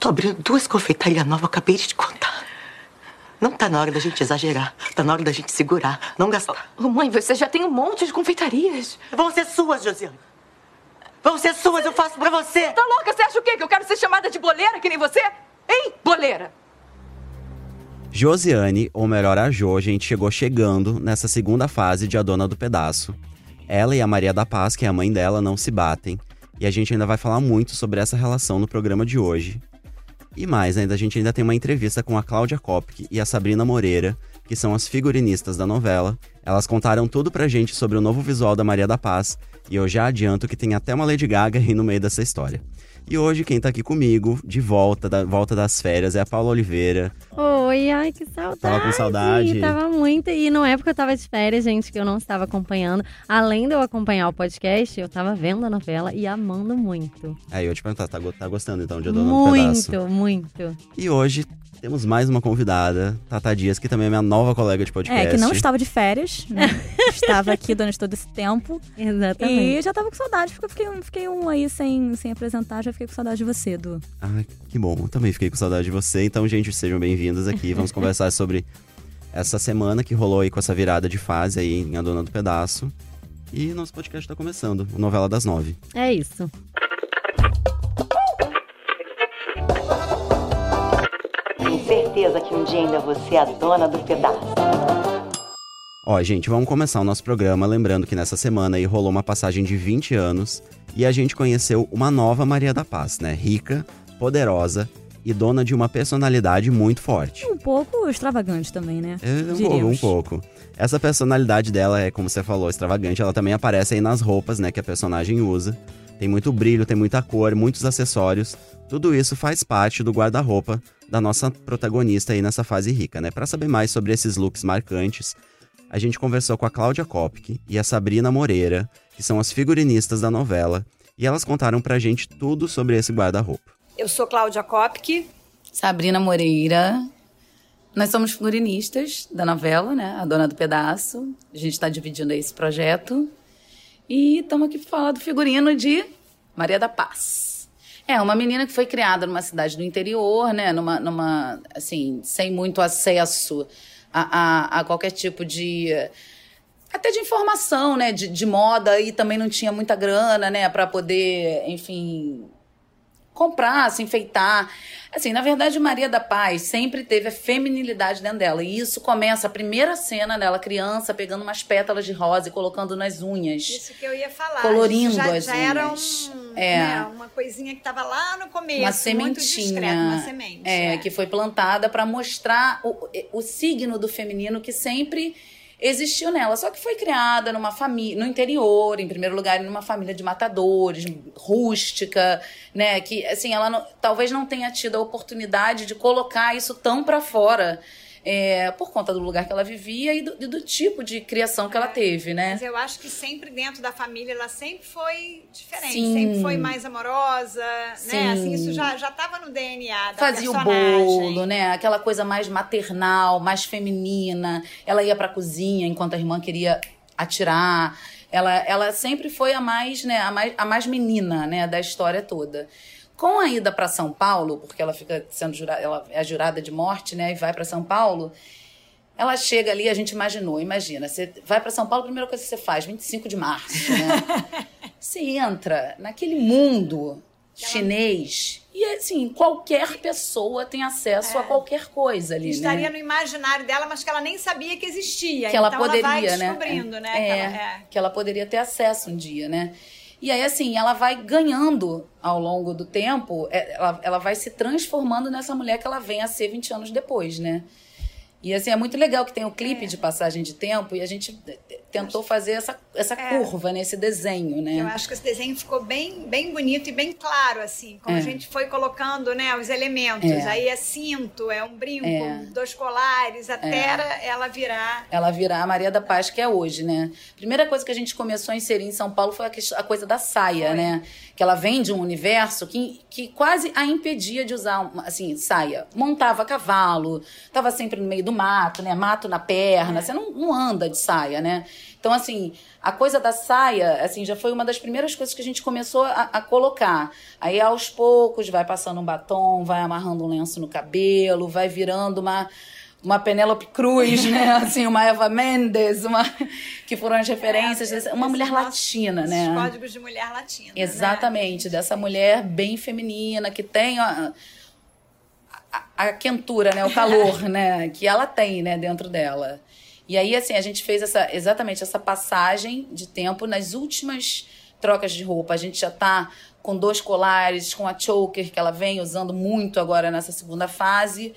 tô abrindo duas confeitarias novas, acabei de te contar. Não tá na hora da gente exagerar. Tá na hora da gente segurar, não gastar. Oh, mãe, você já tem um monte de confeitarias. Vão ser suas, Josiane. Vão ser suas, eu faço pra você. Tá louca? Você acha o quê? Que eu quero ser chamada de boleira que nem você? Hein, boleira? Josiane, ou melhor a Jo, a gente chegou chegando nessa segunda fase de A Dona do Pedaço. Ela e a Maria da Paz, que é a mãe dela, não se batem. E a gente ainda vai falar muito sobre essa relação no programa de hoje. E mais, ainda a gente ainda tem uma entrevista com a Cláudia Kopke e a Sabrina Moreira, que são as figurinistas da novela. Elas contaram tudo pra gente sobre o novo visual da Maria da Paz, e eu já adianto que tem até uma Lady Gaga aí no meio dessa história. E hoje quem tá aqui comigo, de volta, da volta das férias, é a Paula Oliveira. Oi, ai, que saudade. Tava com saudade? Tava muito. E não é porque eu tava de férias, gente, que eu não estava acompanhando. Além de eu acompanhar o podcast, eu tava vendo a novela e amando muito. Aí eu ia te perguntar, tá, tá gostando então de A Dona do Pedaço? Muito, muito. E hoje temos mais uma convidada, Tata Dias, que também é minha nova colega de podcast. É, que não estava de férias, né? estava aqui durante todo esse tempo. Exatamente. E já tava com saudade, porque eu fiquei, fiquei um aí sem, sem apresentar, já fiquei com saudade de você, Du. Ah, que bom. Eu também fiquei com saudade de você. Então, gente, sejam bem-vindos aqui. Vamos conversar sobre essa semana que rolou aí com essa virada de fase aí em A Dona do Pedaço. E nosso podcast tá começando, o Novela das Nove. É isso. Tenho certeza que um dia ainda você é a dona do pedaço. Ó, gente, vamos começar o nosso programa lembrando que nessa semana aí rolou uma passagem de 20 anos e a gente conheceu uma nova Maria da Paz, né? Rica, poderosa e dona de uma personalidade muito forte. Um pouco extravagante também, né? É, um pouco, um pouco. Essa personalidade dela é, como você falou, extravagante. Ela também aparece aí nas roupas, né, que a personagem usa. Tem muito brilho, tem muita cor, muitos acessórios. Tudo isso faz parte do guarda-roupa da nossa protagonista aí nessa fase rica, né? Para saber mais sobre esses looks marcantes, a gente conversou com a Cláudia Kopke e a Sabrina Moreira, que são as figurinistas da novela, e elas contaram pra gente tudo sobre esse guarda-roupa. Eu sou Cláudia Kopke. Sabrina Moreira. Nós somos figurinistas da novela, né? A Dona do Pedaço. A gente está dividindo aí esse projeto. E estamos aqui para falar do figurino de Maria da Paz. É, uma menina que foi criada numa cidade do interior, né? Numa, numa assim, sem muito acesso a, a, a qualquer tipo de até de informação, né, de, de moda e também não tinha muita grana, né, para poder, enfim, comprar, se enfeitar. Assim, na verdade, Maria da Paz sempre teve a feminilidade dentro dela. E isso começa a primeira cena dela, criança, pegando umas pétalas de rosa e colocando nas unhas. Isso que eu ia falar. Colorindo já, as já era unhas. um, É. né, uma coisinha que estava lá no começo, uma sementinha. uma semente. É, que foi plantada para mostrar o, o signo do feminino que sempre existiu nela. Só que foi criada numa família, no interior, em primeiro lugar, numa família de matadores, rústica, né? Que, assim, ela não- talvez não tenha tido a oportunidade de colocar isso tão para fora. É, por conta do lugar que ela vivia e do, e do tipo de criação que ela teve, né? Mas eu acho que sempre dentro da família ela sempre foi diferente, Sim. sempre foi mais amorosa, Sim. né? Assim, isso já já estava no DNA da Fazia o personagem. bolo, né? Aquela coisa mais maternal, mais feminina. Ela ia pra cozinha enquanto a irmã queria atirar. Ela, ela sempre foi a mais, né, a mais, a mais menina, né, da história toda. Com a ida para São Paulo, porque ela fica sendo jurada, ela é jurada de morte, né, e vai para São Paulo. Ela chega ali, a gente imaginou, imagina, você vai para São Paulo, a primeira coisa que você faz, 25 de março, né? você entra naquele mundo chinês e assim, qualquer pessoa tem acesso a qualquer coisa ali, estaria né? no imaginário dela, mas que ela nem sabia que existia. Que ela então poderia, ela vai né? descobrindo, né? É, que ela- é. que ela poderia ter acesso um dia, né? E aí, assim, ela vai ganhando ao longo do tempo, é, ela, ela vai se transformando nessa mulher que ela vem a ser 20 anos depois, né? E assim, é muito legal que tem o clipe de passagem de tempo e a gente tentou fazer essa, essa É. curva, né? Esse desenho, né? Eu acho que esse desenho ficou bem, bem bonito e bem claro, assim, como É. a gente foi colocando, né, os elementos. É. Aí é cinto, é um brinco, É. dois colares, até É. ela virar. ela virar a Maria da Paz que é hoje, né? Primeira coisa que a gente começou a inserir em São Paulo foi a, coisa da saia, Foi. né? Que ela vem de um universo que, que quase a impedia de usar, assim, saia. Montava cavalo, tava sempre no meio do mato, né? Mato na perna, você não, não anda de saia, né? Então, assim, a coisa da saia, assim, já foi uma das primeiras coisas que a gente começou a, a colocar. Aí, aos poucos, vai passando um batom, vai amarrando um lenço no cabelo, vai virando uma uma Penélope Cruz, né? Assim, uma Eva Mendes, uma que foram as referências, É, uma mulher latina, né? códigos de mulher latina. né? Exatamente, dessa mulher bem feminina, que tem a, a, a quentura, né? O calor, né? Que ela tem, né? Dentro dela. E aí, assim, a gente fez essa, exatamente essa passagem de tempo nas últimas trocas de roupa. A gente já tá com dois colares, com a choker, que ela vem usando muito agora nessa segunda fase.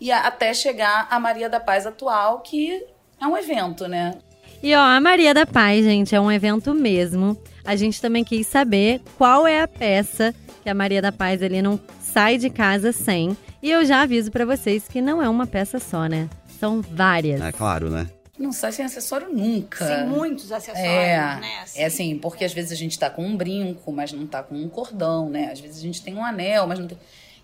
E a- até chegar a Maria da Paz atual, que é um evento, né? E ó, a Maria da Paz, gente, é um evento mesmo. A gente também quis saber qual é a peça que a Maria da Paz ele não sai de casa sem. E eu já aviso pra vocês que não é uma peça só, né? São várias. É claro, né? Não sai sem acessório nunca. Sem muitos acessórios, É, né? é assim, porque às vezes a gente tá com um brinco, mas não tá com um cordão, né? Às vezes a gente tem um anel, mas não tem.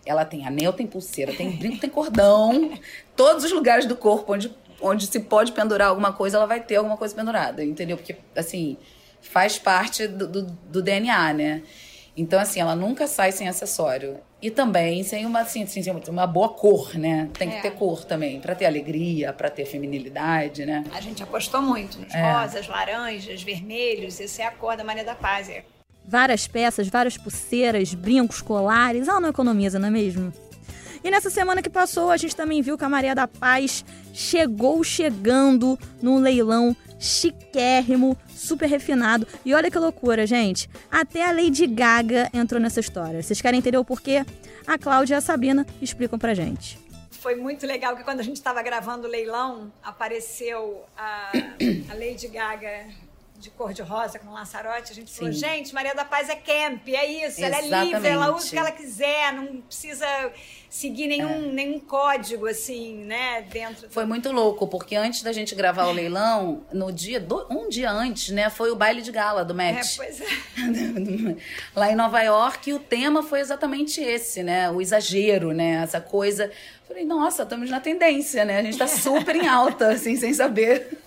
Ela tem anel, tem pulseira, tem brinco, tem cordão. Todos os lugares do corpo onde, onde se pode pendurar alguma coisa, ela vai ter alguma coisa pendurada, entendeu? Porque, assim, faz parte do, do, do DNA, né? Então, assim, ela nunca sai sem acessório. E também sem uma, assim, assim, uma boa cor, né? Tem que É. ter cor também, pra ter alegria, pra ter feminilidade, né? A gente apostou muito nos É. rosas, laranjas, vermelhos. Essa é a cor da Maria da Paz. É Várias peças, várias pulseiras, brincos, colares. Ela não economiza, não é mesmo? E nessa semana que passou, a gente também viu que a Maria da Paz chegou chegando num leilão chiquérrimo, super refinado. E olha que loucura, gente. Até a Lady Gaga entrou nessa história. Vocês querem entender o porquê? A Cláudia e a Sabrina explicam pra gente. Foi muito legal que quando a gente estava gravando o leilão, apareceu a, a Lady Gaga de cor de rosa com Lançarote. A gente falou, Sim. gente, Maria da Paz é camp, é isso, ela é livre, ela usa o que ela quiser, não precisa seguir nenhum, nenhum código, assim, né, dentro... Foi muito louco, porque antes da gente gravar o leilão, no dia, do- um dia antes, né, foi o baile de gala do É, Match. pois é. Lá em Nova York, e o tema foi exatamente esse, né? O exagero, né? Essa coisa. Falei, nossa, estamos na tendência, né? A gente tá super em alta, assim, sem saber.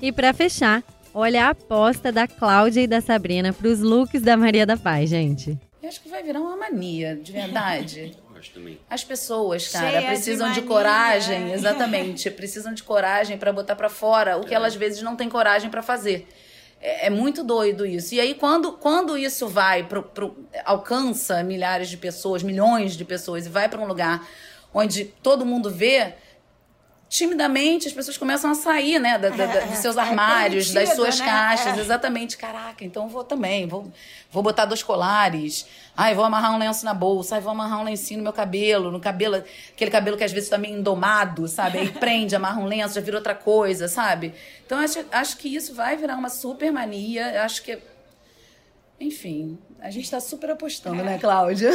E pra fechar, olha a aposta da Cláudia e da Sabrina pros looks da Maria da Paz, gente. Eu acho que vai virar uma mania, de verdade. Acho também. As pessoas, cara, Cheia de precisam de, mania. coragem, exatamente, precisam de coragem pra botar pra fora o que elas às vezes não têm coragem pra fazer. É, é muito doido isso. E aí quando, quando isso vai pro, pro alcança milhares de pessoas, milhões de pessoas e vai pra um lugar onde todo mundo vê, timidamente as pessoas começam a sair, né, da- da- da- dos seus é armários, das suas né? caixas, É. exatamente. Caraca, então vou também, vou, vou botar dois colares. Ai, vou amarrar um lenço na bolsa, ai, vou amarrar um lencinho no meu cabelo, no cabelo, aquele cabelo que às vezes tá meio endomado, sabe? Aí prende, amarra um lenço, já vira outra coisa, sabe? Então acho, acho que isso vai virar uma super mania, acho que enfim, a gente tá super apostando, né, Cláudia?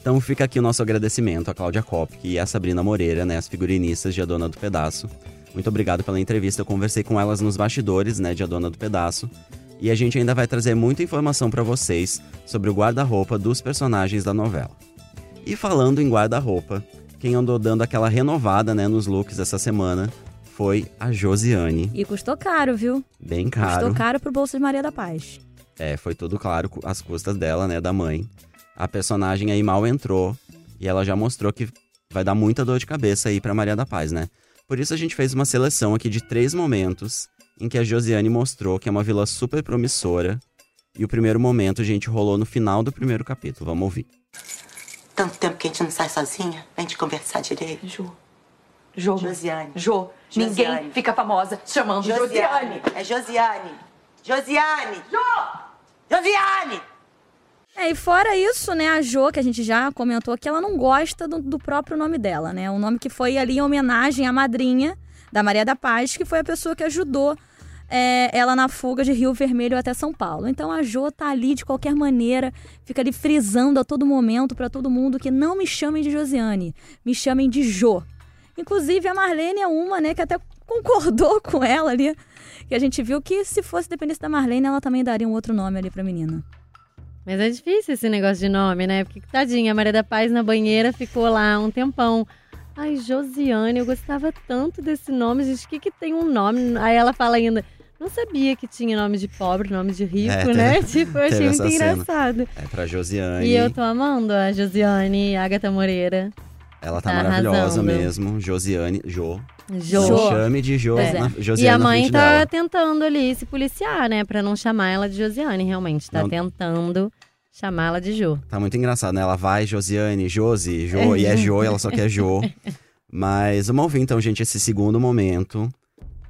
Então fica aqui o nosso agradecimento a Cláudia Kopke e a Sabrina Moreira, né, as figurinistas de A Dona do Pedaço. Muito obrigado pela entrevista. Eu conversei com elas nos bastidores, né, de A Dona do Pedaço. E a gente ainda vai trazer muita informação pra vocês sobre o guarda-roupa dos personagens da novela. E falando em guarda-roupa, quem andou dando aquela renovada, né, nos looks essa semana foi a Josiane. E custou caro, viu? Bem Custou caro. caro pro bolso de Maria da Paz. É, foi tudo claro, as custas dela, né, da mãe. A personagem aí mal entrou e ela já mostrou que vai dar muita dor de cabeça aí pra Maria da Paz, né? Por isso a gente fez uma seleção aqui de três momentos em que a Josiane mostrou que é uma vilã super promissora. E o primeiro momento, gente, rolou no final do primeiro capítulo. Vamos ouvir. Tanto tempo que a gente não sai sozinha, pra gente conversar direito. Jô. Jô. Josiane. Jô. Josiane. Ninguém fica famosa chamando Josiane. É Josiane. Josiane. Josiane! É, e fora isso, né, a Jo, que a gente já comentou que ela não gosta do, do próprio nome dela, né? Um nome que foi ali em homenagem à madrinha da Maria da Paz, que foi a pessoa que ajudou é, ela na fuga de Rio Vermelho até São Paulo. Então a Jo tá ali de qualquer maneira, fica ali frisando a todo momento pra todo mundo que não me chamem de Josiane, me chamem de Jo. Inclusive a Marlene é uma, né, que até concordou com ela ali, que a gente viu que se fosse dependesse da Marlene, ela também daria um outro nome ali pra menina. Mas é difícil esse negócio de nome, né? Porque, tadinha, a Maria da Paz na banheira ficou lá um tempão. Ai, Josiane, eu gostava tanto desse nome, gente. O que, que tem um nome? Aí ela fala ainda, Não sabia que tinha nome de pobre, nome de rico, É, né? teve- Tipo, eu achei muito essa cena. engraçado. É pra Josiane. E eu tô amando a Josiane, a Agatha Moreira. Ela tá tá maravilhosa arrasando. mesmo. Josiane. Jo. Jo. Não chame de Jo. É. na- Josiane E a mãe tá dela. tentando ali se policiar, né? Pra não chamar ela de Josiane, realmente. Tá Não. tentando chamá-la de Jo. Tá muito engraçado, né? Ela vai, Josiane, Josi, Jo, e é Jo, e ela só quer Jo. Mas vamos ouvir então, gente, esse segundo momento,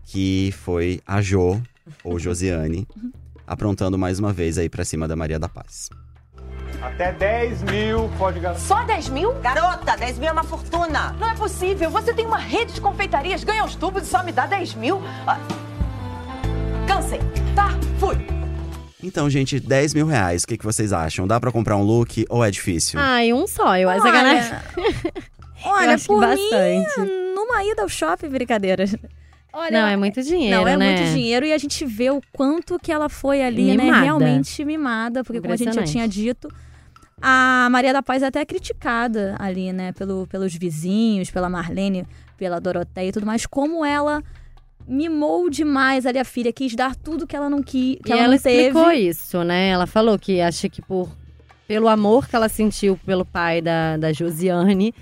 que foi a Jo, ou Josiane, aprontando mais uma vez aí pra cima da Maria da Paz. Até 10 mil pode gastar. Só 10 mil? Garota, 10 mil é uma fortuna. Não é possível. Você tem uma rede de confeitarias, ganha os tubos e só me dá 10 mil. Ah. Cansei. Tá? Fui. Então, gente, 10 mil reais, o que, que vocês acham? Dá pra comprar um look ou é difícil? E um só, eu acho sacanagem. Olha, acho que por bastante. mim, numa ida ao shopping, brincadeira. Olha, Não, é muito dinheiro, Não, é né? muito dinheiro e a gente vê o quanto que ela foi ali, né? Mimada. Realmente mimada, porque como a gente já tinha dito, a Maria da Paz é até criticada ali, né? Pelo, pelos vizinhos, pela Marlene, pela Doroteia e tudo mais, como ela mimou demais ali a filha, quis dar tudo que ela não quis, que e ela, ela não teve. explicou isso, né? Ela falou que acha que por pelo amor que ela sentiu pelo pai da, da Josiane,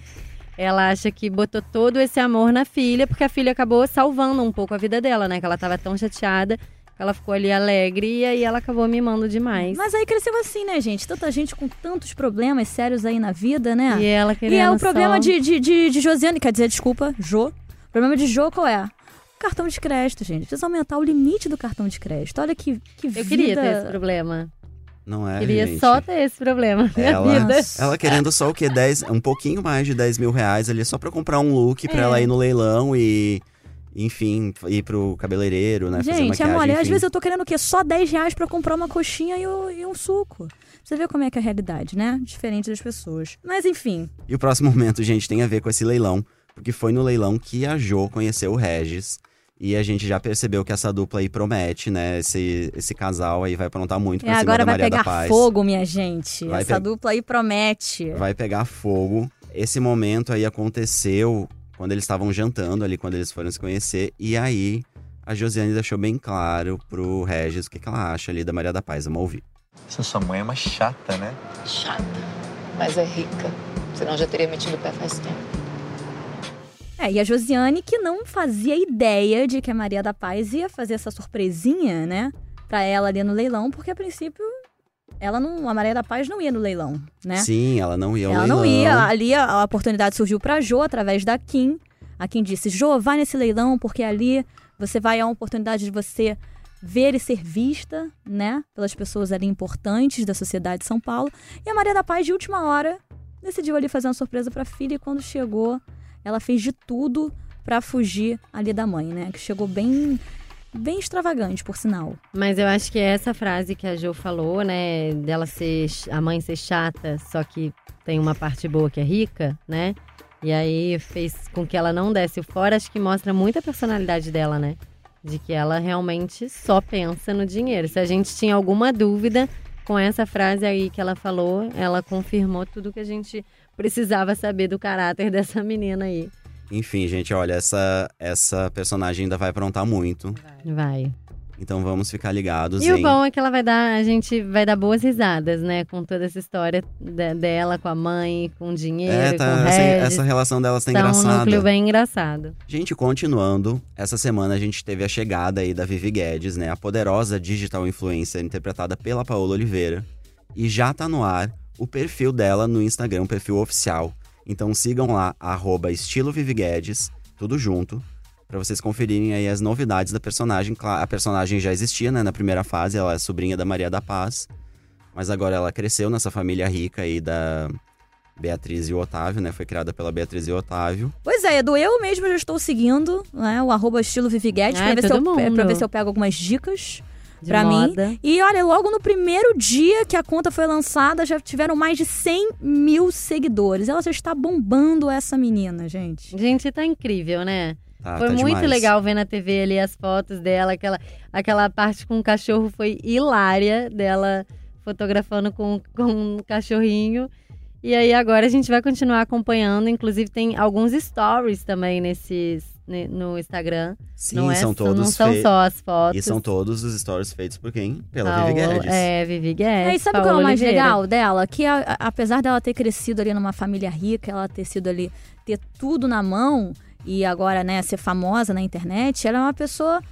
ela acha que botou todo esse amor na filha, porque a filha acabou salvando um pouco a vida dela, né? Que ela tava tão chateada, ela ficou ali alegre e aí ela acabou mimando demais. Mas aí cresceu assim, né, gente? Tanta gente com tantos problemas sérios aí na vida, né? E ela querendo E é o problema só- de, de, de, de Josiane, quer dizer, desculpa, Jo. O problema de Jo qual é? Cartão de crédito, gente. Precisa aumentar o limite do cartão de crédito. Olha que, que Eu vida... queria ter esse problema. Não é, queria gente? só ter esse problema Ela, vida. ela querendo só o quê? 10, um pouquinho mais de 10 mil reais ali, só pra comprar um look pra É. ela ir no leilão e, enfim, ir pro cabeleireiro, né? fazer Gente, amor, às enfim. vezes eu tô querendo o quê? Só 10 reais pra comprar uma coxinha e, o- e um suco. Você vê como é que é a realidade, né? Diferente das pessoas. Mas enfim, E o próximo momento, gente, tem a ver com esse leilão, porque foi no leilão que a Jo conheceu o Regis. E a gente já percebeu que essa dupla aí promete, né? Esse, esse casal aí vai aprontar muito pra é, agora vai pegar fogo, minha gente. Vai Essa pe- dupla aí promete. Vai pegar fogo. Esse momento aí aconteceu quando eles estavam jantando ali, quando eles foram se conhecer. E aí, a Josiane deixou bem claro pro Regis o que, que ela acha ali da Maria da Paz. Vamos ouvir. Essa sua mãe é uma chata, né? Chata, mas é rica. Senão já teria metido o pé faz tempo. É, e a Josiane que não fazia ideia de que a Maria da Paz ia fazer essa surpresinha, né? Pra ela ali no leilão, porque a princípio ela não, a Maria da Paz não ia no leilão, né? Sim, ela não ia ao ela leilão. não ia, ali a, a oportunidade surgiu pra Jo através da Kim. A Kim disse: "Jo, vai nesse leilão porque ali você vai a uma oportunidade de você ver e ser vista, né, pelas pessoas ali importantes da sociedade de São Paulo". E a Maria da Paz de última hora decidiu ali fazer uma surpresa pra filha e quando chegou, ela fez de tudo pra fugir ali da mãe, né? Que chegou bem bem extravagante, por sinal. Mas eu acho que essa frase que a Jo falou, né, dela ser a mãe ser chata, só que tem uma parte boa que é rica, né? E aí fez com que ela não desse o fora, acho que mostra muito a personalidade dela, né? De que ela realmente só pensa no dinheiro. Se a gente tinha alguma dúvida com essa frase aí que ela falou, ela confirmou tudo que a gente precisava saber do caráter dessa menina aí. Enfim, gente, olha, essa, essa personagem ainda vai aprontar muito. Vai. Então vamos ficar ligados E em... o bom é que ela vai dar, a gente vai dar boas risadas, né? Com toda essa história de- dela, com a mãe, com o dinheiro, É, com tá, o essa, Regis. essa relação delas tá Tá um engraçada. núcleo bem engraçado. Gente, continuando, essa semana a gente teve a chegada aí da Vivi Guedes, né? A poderosa digital influencer interpretada pela Paola Oliveira. E já tá no ar o perfil dela no Instagram, o perfil oficial. Então sigam lá, arroba estilo Vivi Guedes, tudo junto, pra vocês conferirem aí as novidades da personagem. A personagem já existia, né, na primeira fase, ela é sobrinha da Maria da Paz. Mas agora ela cresceu nessa família rica aí da Beatriz e o Otávio, né? Foi criada pela Beatriz e o Otávio. Pois é, Edu, eu mesmo já estou seguindo né, o arroba estilo Vivi Guedes Ah, pra, ver eu, pra ver se eu pego algumas dicas De pra moda. mim. E olha, logo no primeiro dia que a conta foi lançada, já tiveram mais de 100 mil seguidores. Ela já está bombando essa menina, gente. Gente, tá incrível, né? Tá, foi tá muito demais. legal ver na TV ali as fotos dela, aquela, aquela parte com o cachorro foi hilária dela fotografando com, com um cachorrinho. E aí agora a gente vai continuar acompanhando, inclusive tem alguns stories também nesses ne- no Instagram. Sim, não é, são todos Não são só as fotos. E são todos os stories feitos por quem? Pela Paulo- Vivi Guedes. É, Vivi Guedes. É, e sabe o que é o mais Oliveira. legal dela? Que a- a- apesar dela ter crescido ali numa família rica, ela ter sido ali, ter tudo na mão e agora, né, ser famosa na internet, ela é uma pessoa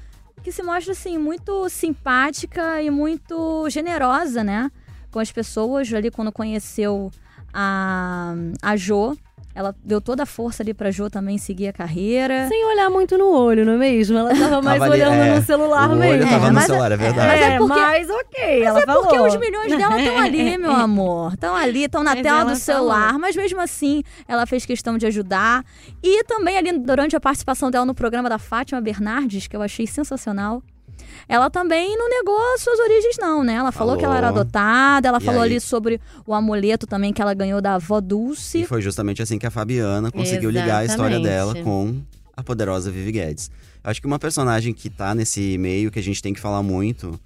que se mostra, assim, muito simpática e muito generosa, né? Com as pessoas ali quando conheceu a, a Jo. Ela deu toda a força ali pra Jo também seguir a carreira. Sem olhar muito no olho, não é mesmo? Ela tava mais Tava ali, olhando é, no celular o olho mesmo. tava no mas é- celular, é verdade. mas é porque- mas ok, Mas ela é falou. porque os milhões dela estão ali, meu amor. Estão ali, estão na Mas tela ela do celular. falou. Mas mesmo assim, ela fez questão de ajudar. E também ali, durante a participação dela no programa da Fátima Bernardes, que eu achei sensacional. Ela também não negou as suas origens, não, né? Ela falou, Falou. que ela era adotada, ela E falou aí? ali sobre o amuleto também que ela ganhou da avó Dulce. E foi justamente assim que a Fabiana conseguiu ligar a história Exatamente. dela com a poderosa Vivi Guedes. Eu acho que uma personagem que tá nesse meio que a gente tem que falar muito,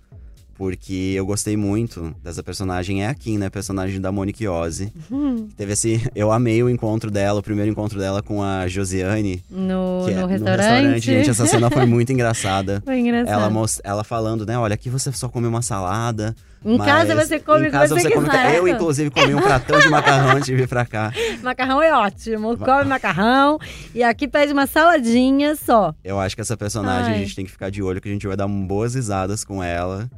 porque eu gostei muito dessa personagem, é a Kim, né? Personagem da Monique Ozzy. Hum, Teve esse. Eu amei o encontro dela, o primeiro encontro dela com a Josiane. no, que é no restaurante. Gente, essa cena foi muito engraçada. Foi engraçado. Ela, ela falando, né? Olha, aqui você só come uma salada. Em casa você come em casa você você come quiser. Eu, inclusive, comi um pratão de macarrão antes de vir pra cá. Macarrão é ótimo. Come macarrão. E aqui pede uma saladinha só. Eu acho que essa personagem a Ai. gente tem que ficar de olho, que a gente vai dar boas risadas com ela.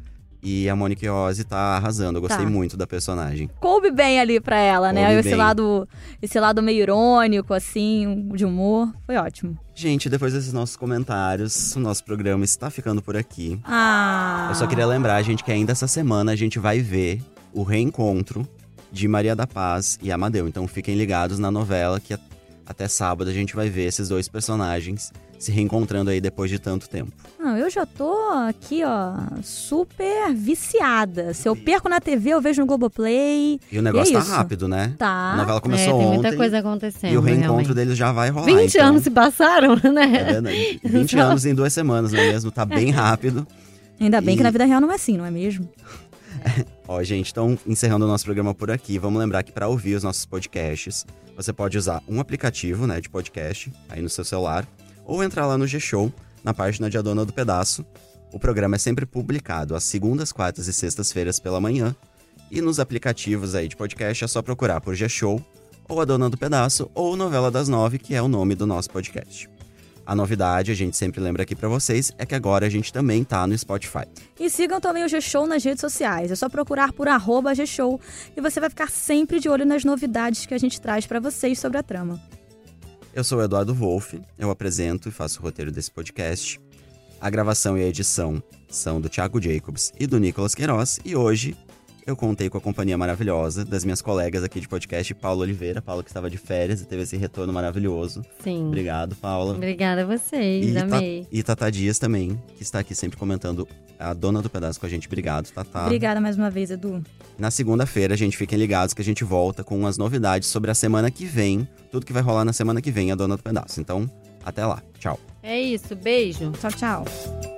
E a Monique Ozzy tá arrasando. Eu gostei Tá. muito da personagem. Coube bem ali pra ela, né? Coube Esse bem. lado, esse lado meio irônico, assim, de humor. Foi ótimo. Gente, depois desses nossos comentários, o nosso programa está ficando por aqui. Ah. Eu só queria lembrar, gente, que ainda essa semana a gente vai ver o reencontro de Maria da Paz e Amadeu. Então fiquem ligados na novela que até sábado a gente vai ver esses dois personagens se reencontrando aí depois de tanto tempo. Não, eu já tô aqui, ó, super viciada. Se eu perco na TV, eu vejo no Globoplay. E o negócio E é tá isso. rápido, né? Tá. A novela é, começou tem ontem. muita coisa acontecendo. E o reencontro realmente. deles já vai rolar. 20 então, anos se passaram, É né? verdade. 20 anos em duas semanas, não é mesmo? Tá bem rápido. Ainda bem E- que na vida real não é assim, não é mesmo? Ó, gente, então encerrando o nosso programa por aqui, vamos lembrar que para ouvir os nossos podcasts, você pode usar um aplicativo, né, de podcast aí no seu celular, ou entrar lá no G-Show, na página de A Dona do Pedaço. O programa é sempre publicado às segundas, quartas e sextas-feiras pela manhã, e nos aplicativos aí de podcast é só procurar por G-Show, ou A Dona do Pedaço, ou Novela das Nove, que é o nome do nosso podcast. A novidade, a gente sempre lembra aqui para vocês, é que agora a gente também tá no Spotify. E sigam também o G-Show nas redes sociais. É só procurar por arroba G-Show e você vai ficar sempre de olho nas novidades que a gente traz pra vocês sobre a trama. Eu sou o Eduardo Wolff, eu apresento e faço o roteiro desse podcast. A gravação e a edição são do Thiago Jacobs e do Nicolas Queiroz, e hoje eu contei com a companhia maravilhosa das minhas colegas aqui de podcast, Paula Oliveira, Paula que estava de férias e teve esse retorno maravilhoso. Sim. Obrigado, Paula. Obrigada a vocês, E, Ta- amei. e Tata Dias também, que está aqui sempre comentando a dona do pedaço com a gente. Obrigado, Tata. Obrigada mais uma vez, Edu. Na segunda-feira, gente, fiquem ligados que a gente volta com as novidades sobre a semana que vem. Tudo que vai rolar na semana que vem, a dona do pedaço. Então, até lá. Tchau. É isso, beijo. Tchau, tchau.